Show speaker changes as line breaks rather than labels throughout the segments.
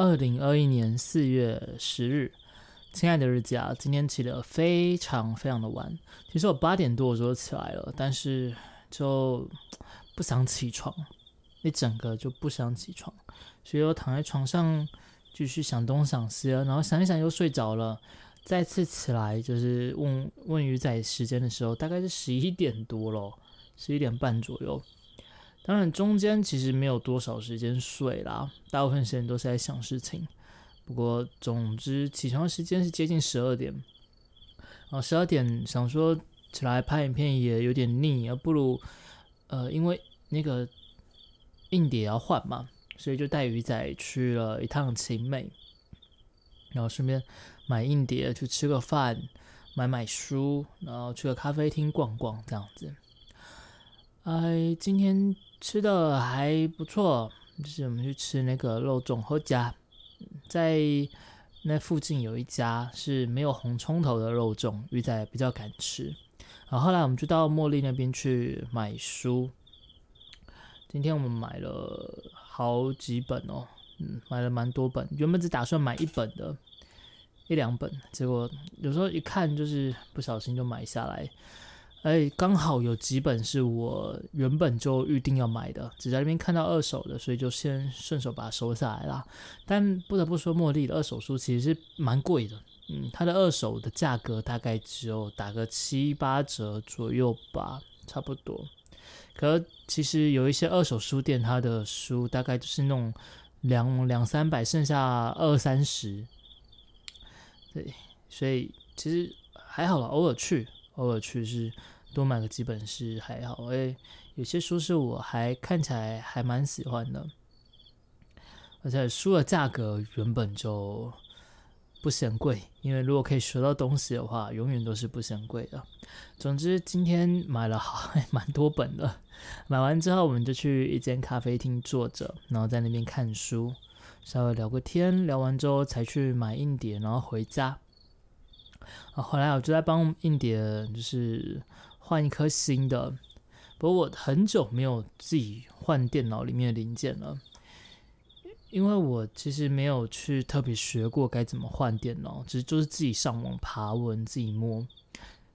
二零二一年四月十日，亲爱的日记啊，今天起得非常非常的晚。其实我八点多我就起来了，但是就不想起床，一整个就不想起床，所以我躺在床上继续想东想西，然后想一想又睡着了。再次起来就是问问鱼仔时间的时候，大概是十一点多咯，十一点半左右。当然，中间其实没有多少时间睡啦，大部分时间都是在想事情。不过，总之起床时间是接近十二点。然后十二点想说起来拍影片也有点腻，而不如呃，因为那个硬碟要换嘛，所以就带鱼仔去了一趟晴美，然后顺便买硬碟去吃个饭，买买书，然后去个咖啡厅逛逛这样子。哎，今天。吃的还不错，就是我们去吃那个肉粽后家，在那附近有一家是没有红葱头的肉粽，鱼仔比较敢吃。然后后来我们就到茉莉那边去买书，今天我们买了好几本哦，嗯，买了蛮多本，原本只打算买一本的，一两本，结果有时候一看就是不小心就买下来。哎，刚好有几本是我原本就预定要买的，只在那边看到二手的，所以就先顺手把它收下来啦。但不得不说，茉莉的二手书其实是蛮贵的，嗯，它的二手的价格大概只有打个七八折左右吧，差不多。可其实有一些二手书店，它的书大概就是那种两两三百，剩下二三十。对，所以其实还好了，偶尔去。偶尔去是多买个几本是还好，诶，有些书是我还看起来还蛮喜欢的，而且书的价格原本就不嫌贵，因为如果可以学到东西的话，永远都是不嫌贵的。总之今天买了好 蛮多本的，买完之后我们就去一间咖啡厅坐着，然后在那边看书，稍微聊个天，聊完之后才去买硬碟，然后回家。啊，后来我就在帮硬碟，就是换一颗新的。不过我很久没有自己换电脑里面的零件了，因为我其实没有去特别学过该怎么换电脑，只是就是自己上网爬文，自己摸。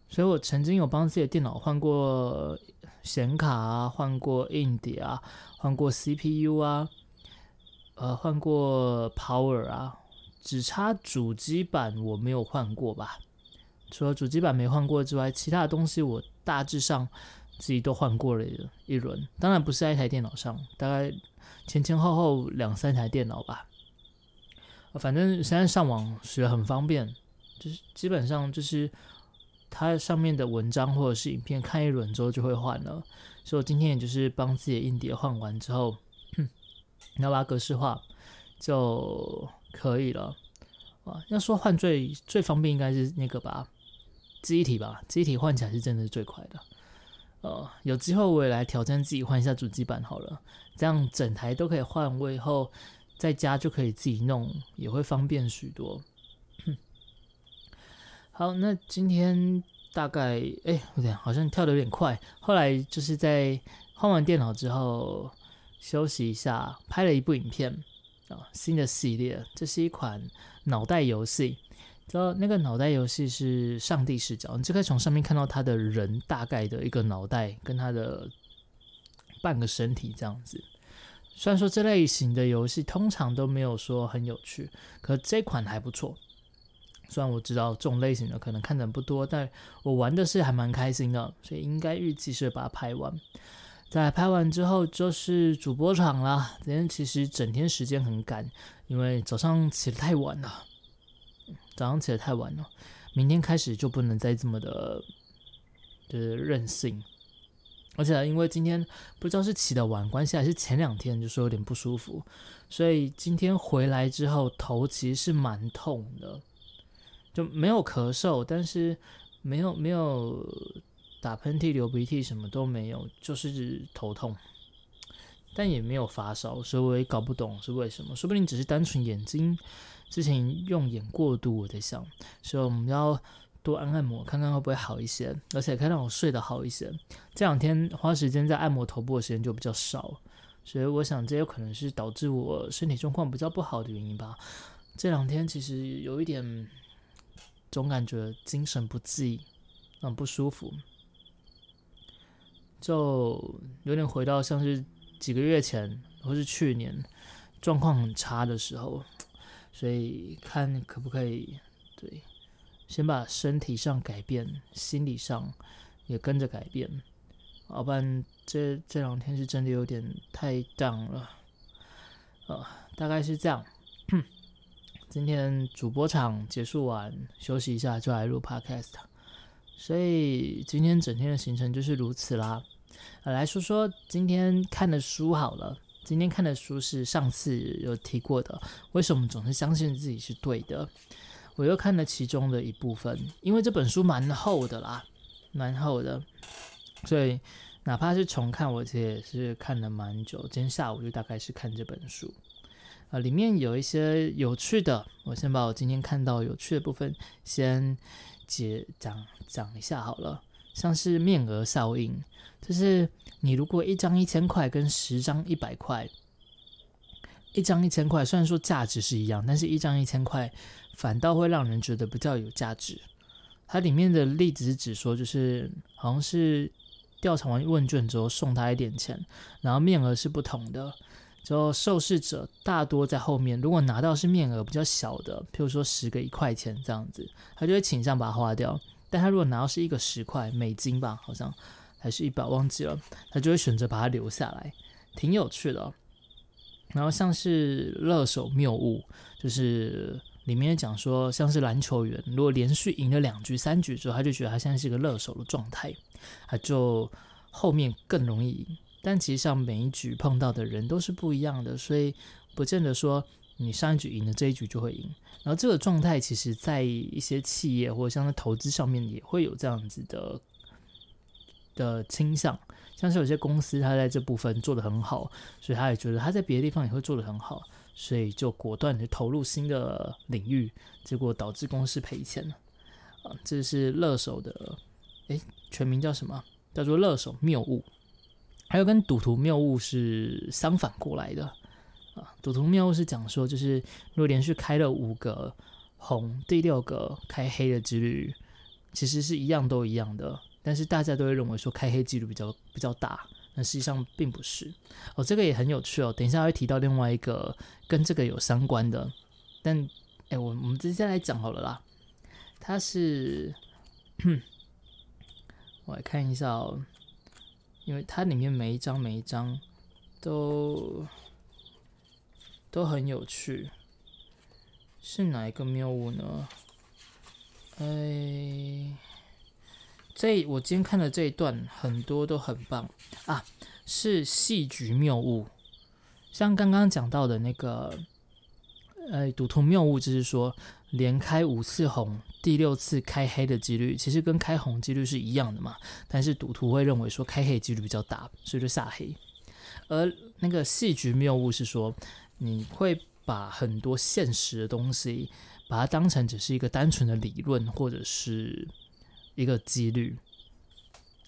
所以我曾经有帮自己的电脑换过显卡啊，换过硬碟啊，换过 CPU 啊，呃，换过 Power 啊。只差主机板我没有换过吧，除了主机板没换过之外，其他的东西我大致上自己都换过了一轮。当然不是在一台电脑上，大概前前后后两三台电脑吧。反正现在上网学很方便，就是基本上就是它上面的文章或者是影片看一轮之后就会换了。所以我今天也就是帮自己的硬碟换完之后，要把它格式化就。可以了，啊，要说换最最方便应该是那个吧，记忆体吧，记忆体换起来是真的是最快的。呃，有机会我也来挑战自己换一下主机板好了，这样整台都可以换，我以后在家就可以自己弄，也会方便许多。好，那今天大概哎，有点好像跳的有点快，后来就是在换完电脑之后休息一下，拍了一部影片。啊，新的系列，这是一款脑袋游戏。知道那个脑袋游戏是上帝视角，你就可以从上面看到他的人大概的一个脑袋跟他的半个身体这样子。虽然说这类型的游戏通常都没有说很有趣，可这款还不错。虽然我知道这种类型的可能看的人不多，但我玩的是还蛮开心的，所以应该预计是把它拍完。在拍完之后就是主播场了。今天其实整天时间很赶，因为早上起得太晚了。早上起得太晚了，明天开始就不能再这么的，就是任性。而且因为今天不知道是起的晚关系，还是前两天就说有点不舒服，所以今天回来之后头其实是蛮痛的，就没有咳嗽，但是没有没有。打喷嚏、流鼻涕什么都没有，就是头痛，但也没有发烧，所以我也搞不懂是为什么。说不定只是单纯眼睛之前用眼过度，我在想，所以我们要多按按摩，看看会不会好一些，而且可以让我睡得好一些。这两天花时间在按摩头部的时间就比较少，所以我想这有可能是导致我身体状况比较不好的原因吧。这两天其实有一点总感觉精神不济，很不舒服，就有点回到像是几个月前或是去年状况很差的时候，所以看可不可以对，先把身体上改变，心理上也跟着改变，要不然这这两天是真的有点太 down 了，呃，大概是这样。今天主播场结束完，休息一下就来录 podcast，所以今天整天的行程就是如此啦。呃来说说今天看的书好了。今天看的书是上次有提过的，为什么总是相信自己是对的？我又看了其中的一部分，因为这本书蛮厚的啦，蛮厚的，所以哪怕是重看，我其实也是看了蛮久。今天下午就大概是看这本书。啊，里面有一些有趣的，我先把我今天看到有趣的部分先解讲讲一下好了。像是面额效应，就是你如果一张一千块跟十张一百块，一张一千块虽然说价值是一样，但是一张一千块反倒会让人觉得比较有价值。它里面的例子是指说，就是好像是调查完问卷之后送他一点钱，然后面额是不同的。就受试者大多在后面，如果拿到是面额比较小的，譬如说十个一块钱这样子，他就会倾向把它花掉。但他如果拿到是一个十块美金吧，好像还是一百，忘记了，他就会选择把它留下来，挺有趣的。然后像是乐手谬误，就是里面讲说，像是篮球员如果连续赢了两局、三局之后，他就觉得他现在是一个乐手的状态，他就后面更容易赢。但其实上每一局碰到的人都是不一样的，所以不见得说你上一局赢了这一局就会赢。然后这个状态其实在一些企业或者像在投资上面也会有这样子的的倾向，像是有些公司它在这部分做得很好，所以他也觉得他在别的地方也会做得很好，所以就果断的投入新的领域，结果导致公司赔钱了。啊，这是乐手的，诶，全名叫什么？叫做乐手谬误。还有跟赌徒谬误是相反过来的啊，赌徒谬误是讲说，就是如果连续开了五个红，第六个开黑的几率其实是一样都一样的，但是大家都会认为说开黑几率比较比较大，那实际上并不是哦，这个也很有趣哦，等一下会提到另外一个跟这个有相关的，但哎，我我们直接来讲好了啦，它是，我来看一下哦。因为它里面每一张每一张都都很有趣，是哪一个谬误呢？哎，这我今天看的这一段很多都很棒啊，是戏局谬误，像刚刚讲到的那个，呃，赌徒谬误就是说连开五次红。第六次开黑的几率其实跟开红几率是一样的嘛，但是赌徒会认为说开黑几率比较大，所以就下黑。而那个戏剧谬误是说，你会把很多现实的东西，把它当成只是一个单纯的理论或者是一个几率。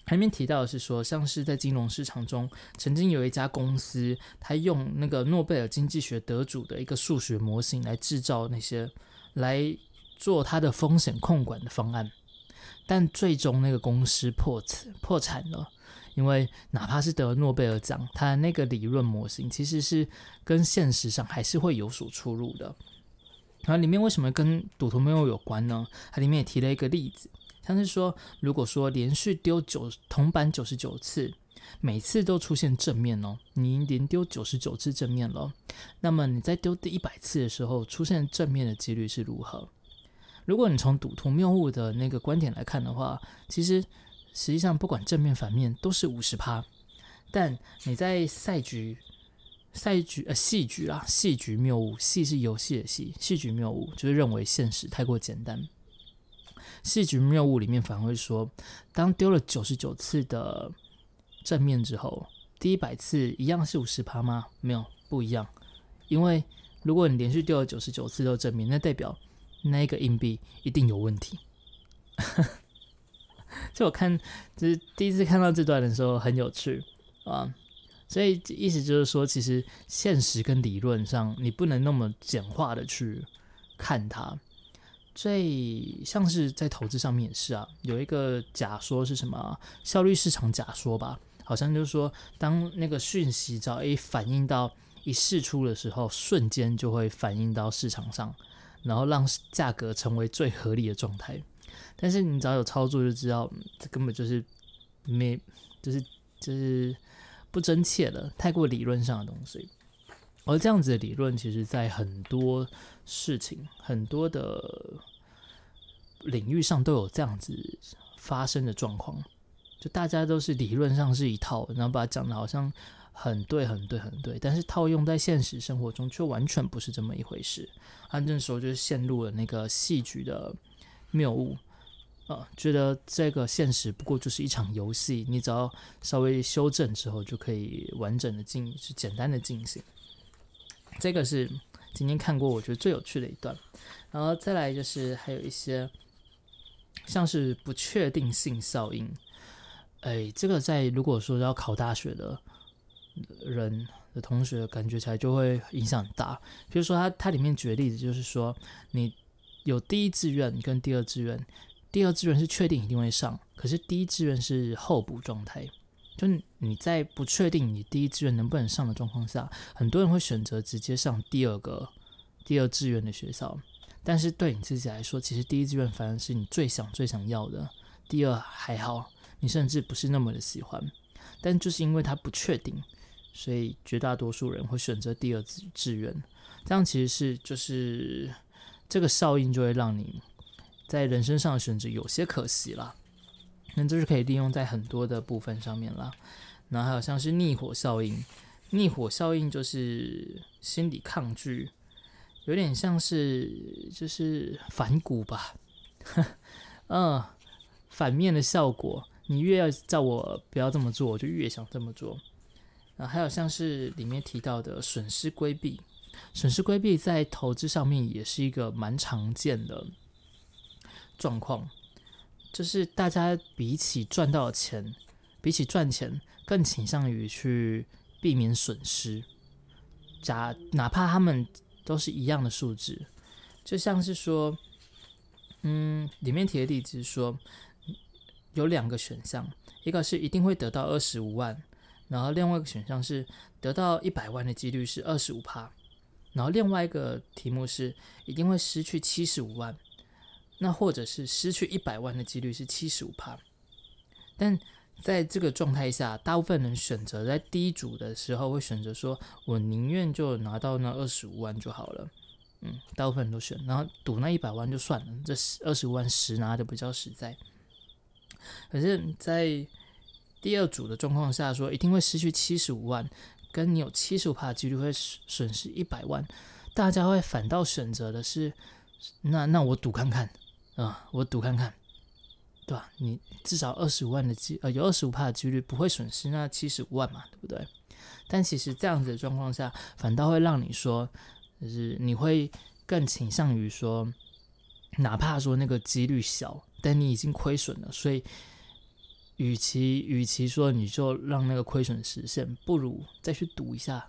前面提到的是说，像是在金融市场中，曾经有一家公司，他用那个诺贝尔经济学得主的一个数学模型来制造那些来。做他的风险控管的方案，但最终那个公司破破产了，因为哪怕是得诺贝尔奖，他那个理论模型其实是跟现实上还是会有所出入的。然后里面为什么跟赌徒没有有关呢？它里面也提了一个例子，像是说，如果说连续丢九铜板九十九次，每次都出现正面哦，你连丢九十九次正面了，那么你在丢第一百次的时候出现正面的几率是如何？如果你从赌徒谬误的那个观点来看的话，其实实际上不管正面反面都是五十趴，但你在赛局、赛局呃戏局啦，戏局谬误，戏是游戏的戏，戏局谬误就是认为现实太过简单。戏局谬误里面反而会说，当丢了九十九次的正面之后，第一百次一样是五十趴吗？没有，不一样。因为如果你连续丢了九十九次都正面，那代表那个硬币一定有问题。就我看，就是第一次看到这段的时候很有趣啊。所以意思就是说，其实现实跟理论上，你不能那么简化的去看它。最像是在投资上面也是啊，有一个假说是什么效率市场假说吧？好像就是说，当那个讯息只要一反映到一释出的时候，瞬间就会反映到市场上，然后让价格成为最合理的状态。但是你只要有操作就知道，这根本就是没，就是就是不真切的，太过理论上的东西。而这样子的理论，其实在很多事情、很多的领域上都有这样子发生的状况。就大家都是理论上是一套，然后把它讲的好像很对、很对、很对，但是套用在现实生活中却完全不是这么一回事。他那时候就是陷入了那个戏剧的谬误。呃，觉得这个现实不过就是一场游戏，你只要稍微修正之后，就可以完整的进，是简单的进行。这个是今天看过我觉得最有趣的一段，然后再来就是还有一些像是不确定性效应，哎，这个在如果说要考大学的人的同学，感觉起来就会影响很大。比如说他他里面举的例子就是说，你有第一志愿跟第二志愿。第二志愿是确定一定会上，可是第一志愿是候补状态。就你在不确定你第一志愿能不能上的状况下，很多人会选择直接上第二个第二志愿的学校。但是对你自己来说，其实第一志愿反而是你最想最想要的，第二还好，你甚至不是那么的喜欢。但就是因为它不确定，所以绝大多数人会选择第二志志愿。这样其实是就是这个效应就会让你。在人生上选择有些可惜了，那这是可以利用在很多的部分上面啦。然后还有像是逆火效应，逆火效应就是心理抗拒，有点像是就是反骨吧，嗯，反面的效果。你越要叫我不要这么做，我就越想这么做。啊还有像是里面提到的损失规避，损失规避在投资上面也是一个蛮常见的。状况就是大家比起赚到钱，比起赚钱，更倾向于去避免损失。假哪怕他们都是一样的数字，就像是说，嗯，里面提的例子说，有两个选项，一个是一定会得到二十五万，然后另外一个选项是得到一百万的几率是二十五帕，然后另外一个题目是一定会失去七十五万。那或者是失去一百万的几率是七十五帕，但在这个状态下，大部分人选择在第一组的时候会选择说，我宁愿就拿到那二十五万就好了。嗯，大部分人都选，然后赌那一百万就算了，这二十五万十拿的比较实在。可是，在第二组的状况下，说一定会失去七十五万，跟你有七十五帕几率会损失一百万，大家会反倒选择的是，那那我赌看看。啊，我赌看看，对吧？你至少二十五万的几，呃，有二十五帕的几率不会损失那七十五万嘛，对不对？但其实这样子的状况下，反倒会让你说，就是你会更倾向于说，哪怕说那个几率小，但你已经亏损了，所以，与其与其说你就让那个亏损实现，不如再去赌一下，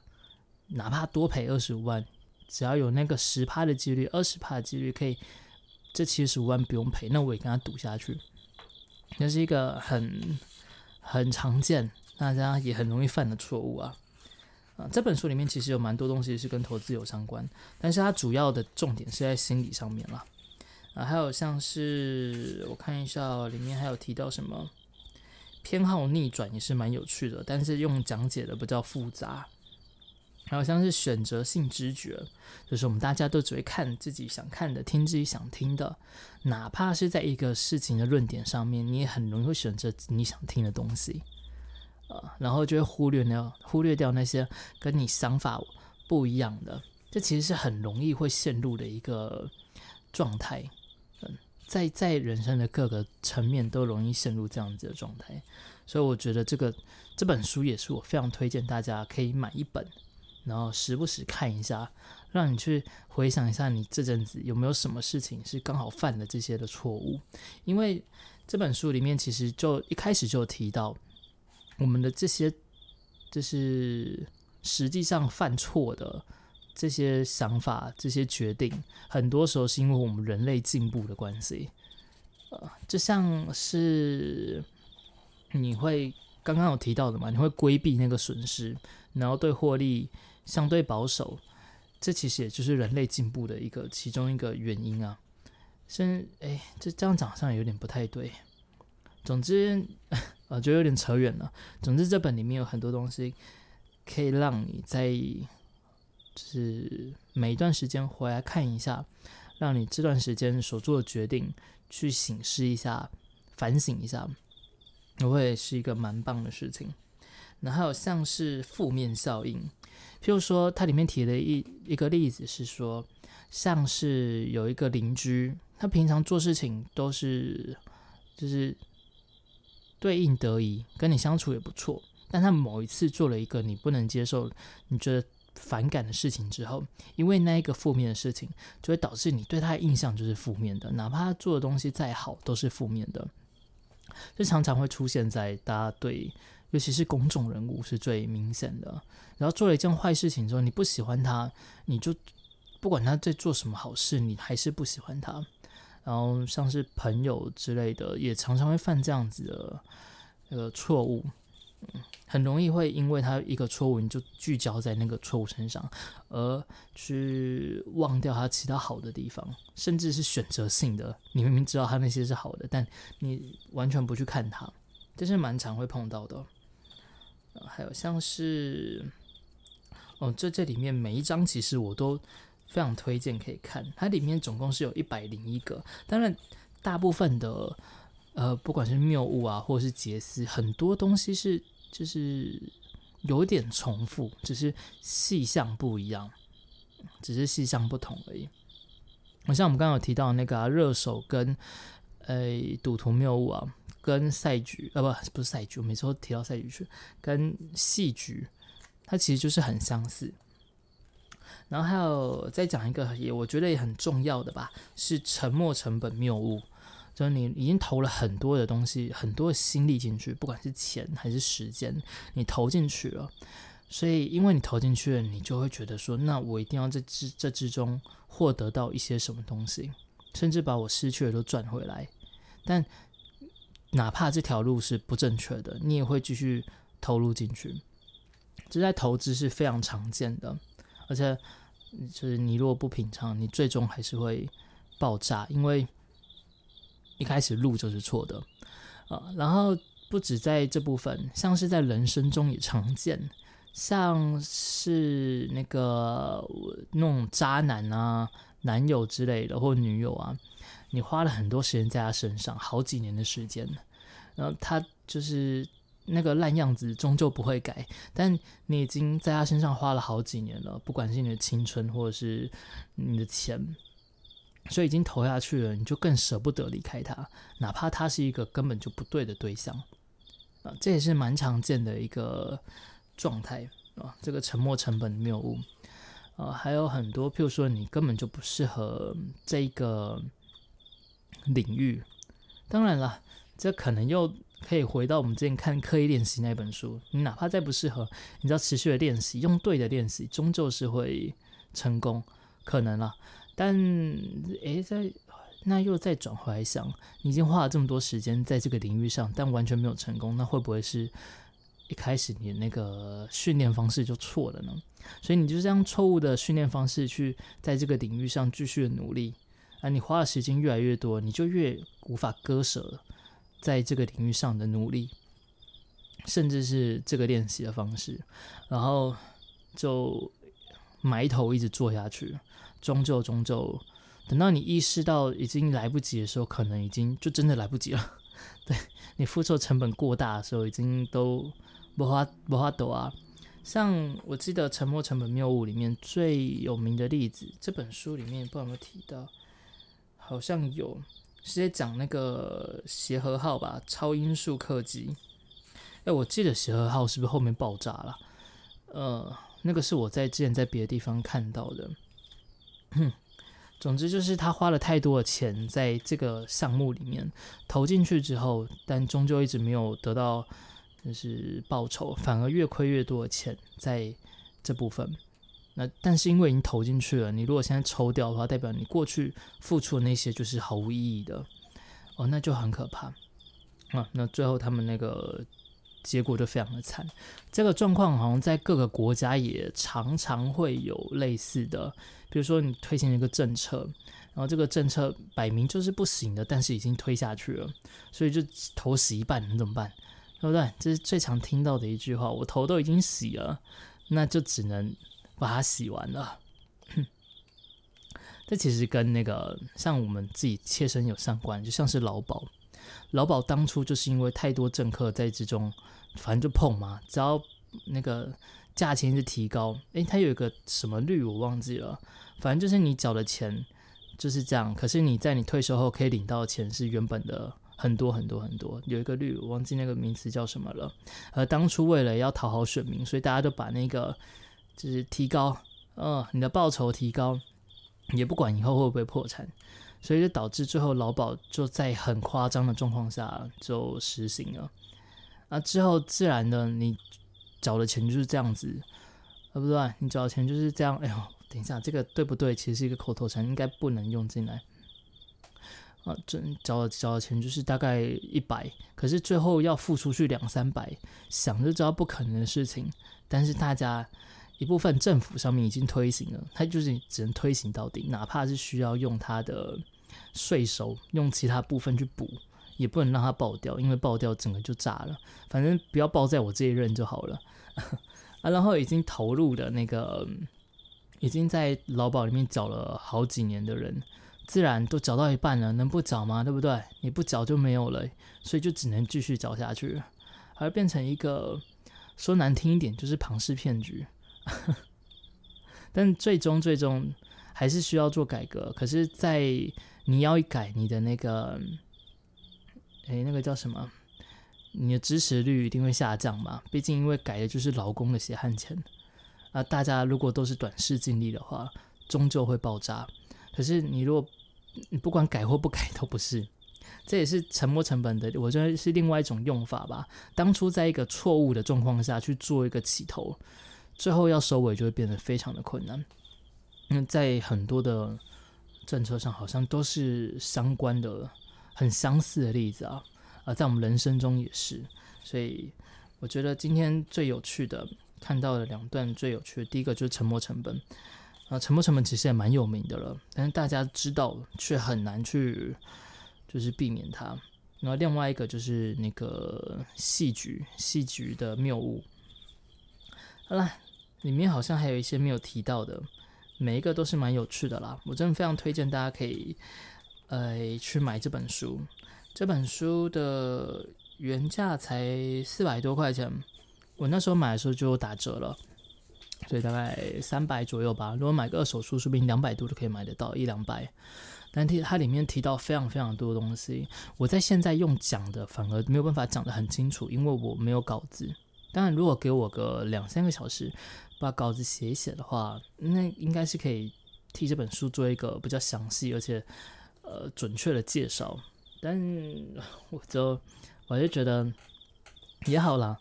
哪怕多赔二十五万，只要有那个十帕的几率，二十帕的几率可以。这七十五万不用赔，那我也跟他赌下去。那是一个很很常见，大家也很容易犯的错误啊。啊，这本书里面其实有蛮多东西是跟投资有相关，但是它主要的重点是在心理上面了。啊，还有像是我看一下，里面还有提到什么偏好逆转也是蛮有趣的，但是用讲解的比较复杂。还有像是选择性知觉，就是我们大家都只会看自己想看的，听自己想听的，哪怕是在一个事情的论点上面，你也很容易会选择你想听的东西，呃，然后就会忽略掉忽略掉那些跟你想法不一样的，这其实是很容易会陷入的一个状态，在在人生的各个层面都容易陷入这样子的状态，所以我觉得这个这本书也是我非常推荐大家可以买一本。然后时不时看一下，让你去回想一下，你这阵子有没有什么事情是刚好犯了这些的错误？因为这本书里面其实就一开始就提到，我们的这些就是实际上犯错的这些想法、这些决定，很多时候是因为我们人类进步的关系。呃，就像是你会刚刚有提到的嘛，你会规避那个损失，然后对获利相对保守，这其实也就是人类进步的一个其中一个原因啊。先，哎，这这样讲好像有点不太对。总之，呃，就有点扯远了。总之，这本里面有很多东西可以让你在是每一段时间回来看一下，让你这段时间所做的决定。去醒视一下，反省一下，会是一个蛮棒的事情。那还有像是负面效应，譬如说，它里面提的一一个例子是说，像是有一个邻居，他平常做事情都是就是对应得宜，跟你相处也不错，但他某一次做了一个你不能接受，你觉得。反感的事情之后，因为那一个负面的事情，就会导致你对他的印象就是负面的，哪怕他做的东西再好，都是负面的。这常常会出现在大家对，尤其是公众人物是最明显的。然后做了一件坏事情之后，你不喜欢他，你就不管他在做什么好事，你还是不喜欢他。然后像是朋友之类的，也常常会犯这样子的呃错误。很容易会因为他一个错误，你就聚焦在那个错误身上，而去忘掉他其他好的地方，甚至是选择性的。你明明知道他那些是好的，但你完全不去看他，这是蛮常会碰到的。还有像是，哦，这这里面每一章其实我都非常推荐可以看，它里面总共是有一百零一个，当然大部分的。呃，不管是谬误啊，或者是杰斯，很多东西是就是有点重复，只是细项不一样，只是细项不同而已。我像我们刚刚有提到那个热手跟呃赌徒谬误啊，跟赛局啊不不是赛局，我每次都提到赛局去，跟戏局，它其实就是很相似。然后还有再讲一个也我觉得也很重要的吧，是沉没成本谬误。就是你已经投了很多的东西，很多的心力进去，不管是钱还是时间，你投进去了。所以，因为你投进去了，你就会觉得说，那我一定要在之这之中获得到一些什么东西，甚至把我失去的都赚回来。但哪怕这条路是不正确的，你也会继续投入进去。这在投资是非常常见的，而且就是你如果不品尝，你最终还是会爆炸，因为。一开始路就是错的，啊，然后不止在这部分，像是在人生中也常见，像是那个那种渣男啊、男友之类的或女友啊，你花了很多时间在他身上，好几年的时间，然后他就是那个烂样子，终究不会改，但你已经在他身上花了好几年了，不管是你的青春或者是你的钱。所以已经投下去了，你就更舍不得离开他，哪怕他是一个根本就不对的对象啊，这也是蛮常见的一个状态啊。这个沉没成本谬误啊，还有很多，譬如说你根本就不适合这个领域。当然了，这可能又可以回到我们之前看刻意练习那本书，你哪怕再不适合，你只要持续的练习，用对的练习，终究是会成功，可能了。但诶，在那又再转回来想，你已经花了这么多时间在这个领域上，但完全没有成功，那会不会是一开始你那个训练方式就错了呢？所以你就这样错误的训练方式去在这个领域上继续的努力，啊，你花的时间越来越多，你就越无法割舍在这个领域上的努力，甚至是这个练习的方式，然后就埋头一直做下去。终究，终究，等到你意识到已经来不及的时候，可能已经就真的来不及了。对你付出成本过大的时候，已经都不花不花抖啊。像我记得《沉没成本谬误》里面最有名的例子，这本书里面不知道有没有提到，好像有，是在讲那个协和号吧，超音速客机。哎，我记得协和号是不是后面爆炸了？呃，那个是我在之前在别的地方看到的。总之就是他花了太多的钱在这个项目里面投进去之后，但终究一直没有得到就是报酬，反而越亏越多的钱在这部分。那但是因为已经投进去了，你如果现在抽掉的话，代表你过去付出的那些就是毫无意义的哦，那就很可怕啊。那最后他们那个结果就非常的惨。这个状况好像在各个国家也常常会有类似的，比如说你推行一个政策，然后这个政策摆明就是不行的，但是已经推下去了，所以就头洗一半，你怎么办？对不对？这是最常听到的一句话。我头都已经洗了，那就只能。把它洗完了，这其实跟那个像我们自己切身有相关，就像是劳保，劳保当初就是因为太多政客在之中，反正就碰嘛，只要那个价钱是提高，诶，它有一个什么率我忘记了，反正就是你缴的钱就是这样，可是你在你退休后可以领到的钱是原本的很多很多很多，有一个率我忘记那个名词叫什么了，而当初为了要讨好选民，所以大家都把那个。就是提高，嗯，你的报酬提高，也不管以后会不会破产，所以就导致最后劳保就在很夸张的状况下就实行了。啊，之后自然的你缴的钱就是这样子，啊，不对，你缴的钱就是这样。哎呦，等一下，这个对不对？其实是一个口头禅，应该不能用进来。啊，这缴缴的钱就是大概一百，可是最后要付出去两三百，想就知道不可能的事情，但是大家。一部分政府上面已经推行了，它就是只能推行到底，哪怕是需要用它的税收，用其他部分去补，也不能让它爆掉，因为爆掉整个就炸了。反正不要爆在我这一任就好了。啊，然后已经投入的那个，已经在劳保里面缴了好几年的人，自然都缴到一半了，能不缴吗？对不对？你不缴就没有了，所以就只能继续缴下去，而变成一个说难听一点，就是庞氏骗局。但最终最终还是需要做改革。可是，在你要一改你的那个，哎，那个叫什么？你的支持率一定会下降嘛？毕竟因为改的就是劳工的血汗钱啊！大家如果都是短视尽力的话，终究会爆炸。可是你如果你不管改或不改都不是，这也是沉没成本的。我觉得是另外一种用法吧。当初在一个错误的状况下去做一个起头。最后要收尾就会变得非常的困难。那在很多的政策上，好像都是相关的、很相似的例子啊。啊，在我们人生中也是。所以我觉得今天最有趣的看到的两段最有趣的，第一个就是沉没成本。啊，沉没成本其实也蛮有名的了，但是大家知道却很难去就是避免它。然后另外一个就是那个戏剧，戏剧的谬误。好了。里面好像还有一些没有提到的，每一个都是蛮有趣的啦。我真的非常推荐大家可以，呃，去买这本书。这本书的原价才四百多块钱，我那时候买的时候就打折了，所以大概三百左右吧。如果买个二手书，说不定两百多都可以买得到一两百。但提它里面提到非常非常多的东西，我在现在用讲的反而没有办法讲得很清楚，因为我没有稿子。当然，如果给我个两三个小时。把稿子写一写的话，那应该是可以替这本书做一个比较详细而且呃准确的介绍。但我就我就觉得也好啦，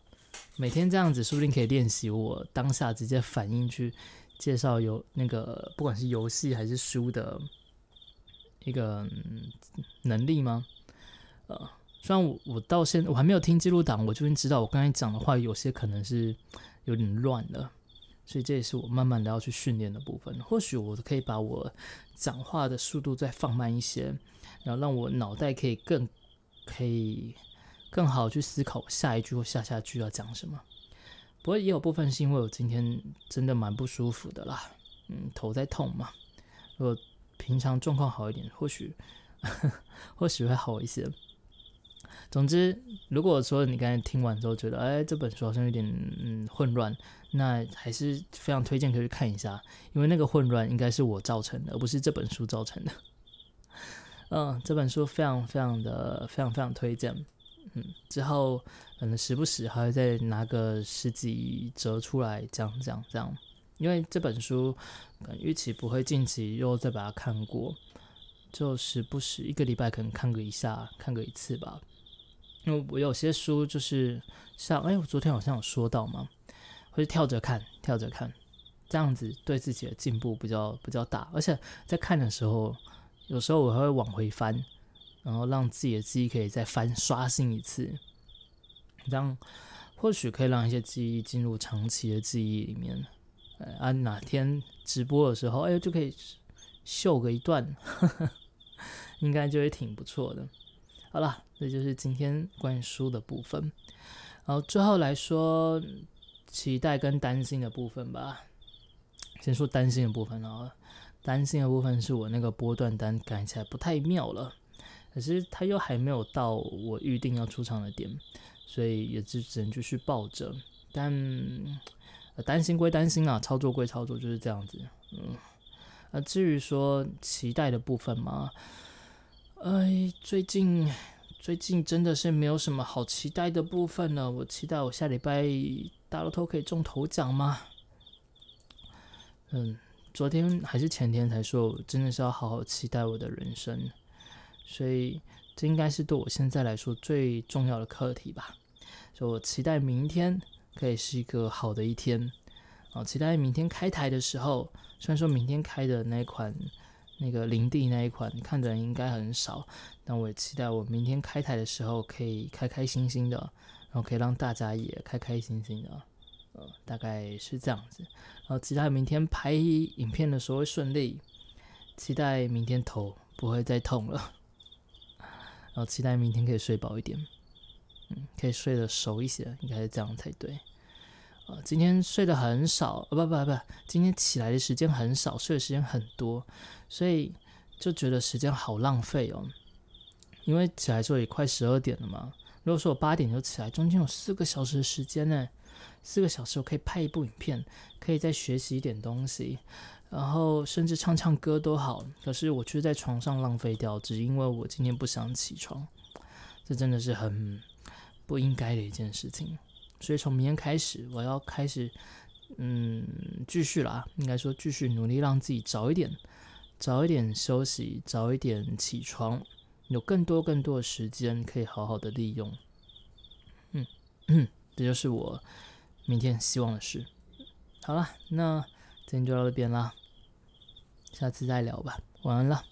每天这样子说不定可以练习我当下直接反应去介绍有那个不管是游戏还是书的一个能力吗？呃，虽然我我到现在我还没有听记录档，我就已经知道我刚才讲的话有些可能是有点乱了。所以这也是我慢慢的要去训练的部分。或许我可以把我讲话的速度再放慢一些，然后让我脑袋可以更可以更好去思考下一句或下下句要讲什么。不过也有部分是因为我今天真的蛮不舒服的啦，嗯，头在痛嘛。如果平常状况好一点，或许 或许会好一些。总之，如果说你刚才听完之后觉得，哎，这本书好像有点嗯混乱，那还是非常推荐可以去看一下，因为那个混乱应该是我造成的，而不是这本书造成的。嗯，这本书非常非常的非常非常推荐。嗯，之后可能时不时还会再拿个十几折出来讲讲这样，因为这本书可能预期不会近期又再把它看过，就时不时一个礼拜可能看个一下，看个一次吧。因为我有些书就是像，哎，我昨天好像有说到嘛，会跳着看，跳着看，这样子对自己的进步比较比较大。而且在看的时候，有时候我还会往回翻，然后让自己的记忆可以再翻刷新一次，这样或许可以让一些记忆进入长期的记忆里面。啊，哪天直播的时候，哎，就可以秀个一段，应该就会挺不错的。好了，这就是今天关于书的部分。然后最后来说，期待跟担心的部分吧。先说担心的部分啊，担心的部分是我那个波段单改起来不太妙了，可是它又还没有到我预定要出场的点，所以也就只能继续抱着。但担心归担心啊，操作归操作，就是这样子。嗯，啊，至于说期待的部分嘛，哎，最近最近真的是没有什么好期待的部分了。我期待我下礼拜大乐透可以中头奖吗？嗯，昨天还是前天才说，真的是要好好期待我的人生，所以这应该是对我现在来说最重要的课题吧。所以我期待明天。可以是一个好的一天，期待明天开台的时候，虽然说明天开的那一款那个林地那一款看的人应该很少，但我也期待我明天开台的时候可以开开心心的，然后可以让大家也开开心心的，呃，大概是这样子。然后期待明天拍影片的时候顺利，期待明天头不会再痛了，然后期待明天可以睡饱一点，嗯，可以睡得熟一些，应该是这样才对。呃，今天睡得很少，不不不，今天起来的时间很少，睡的时间很多，所以就觉得时间好浪费哦。因为起来之后也快十二点了嘛，如果说我八点就起来，中间有四个小时的时间呢，四个小时我可以拍一部影片，可以再学习一点东西，然后甚至唱唱歌都好。可是我却在床上浪费掉，只因为我今天不想起床，这真的是很不应该的一件事情。所以从明天开始，我要开始，嗯，继续了啊。应该说继续努力，让自己早一点，早一点休息，早一点起床，有更多更多的时间可以好好的利用。嗯，这就是我明天希望的事。好了，那今天就到这边啦，下次再聊吧。晚安了。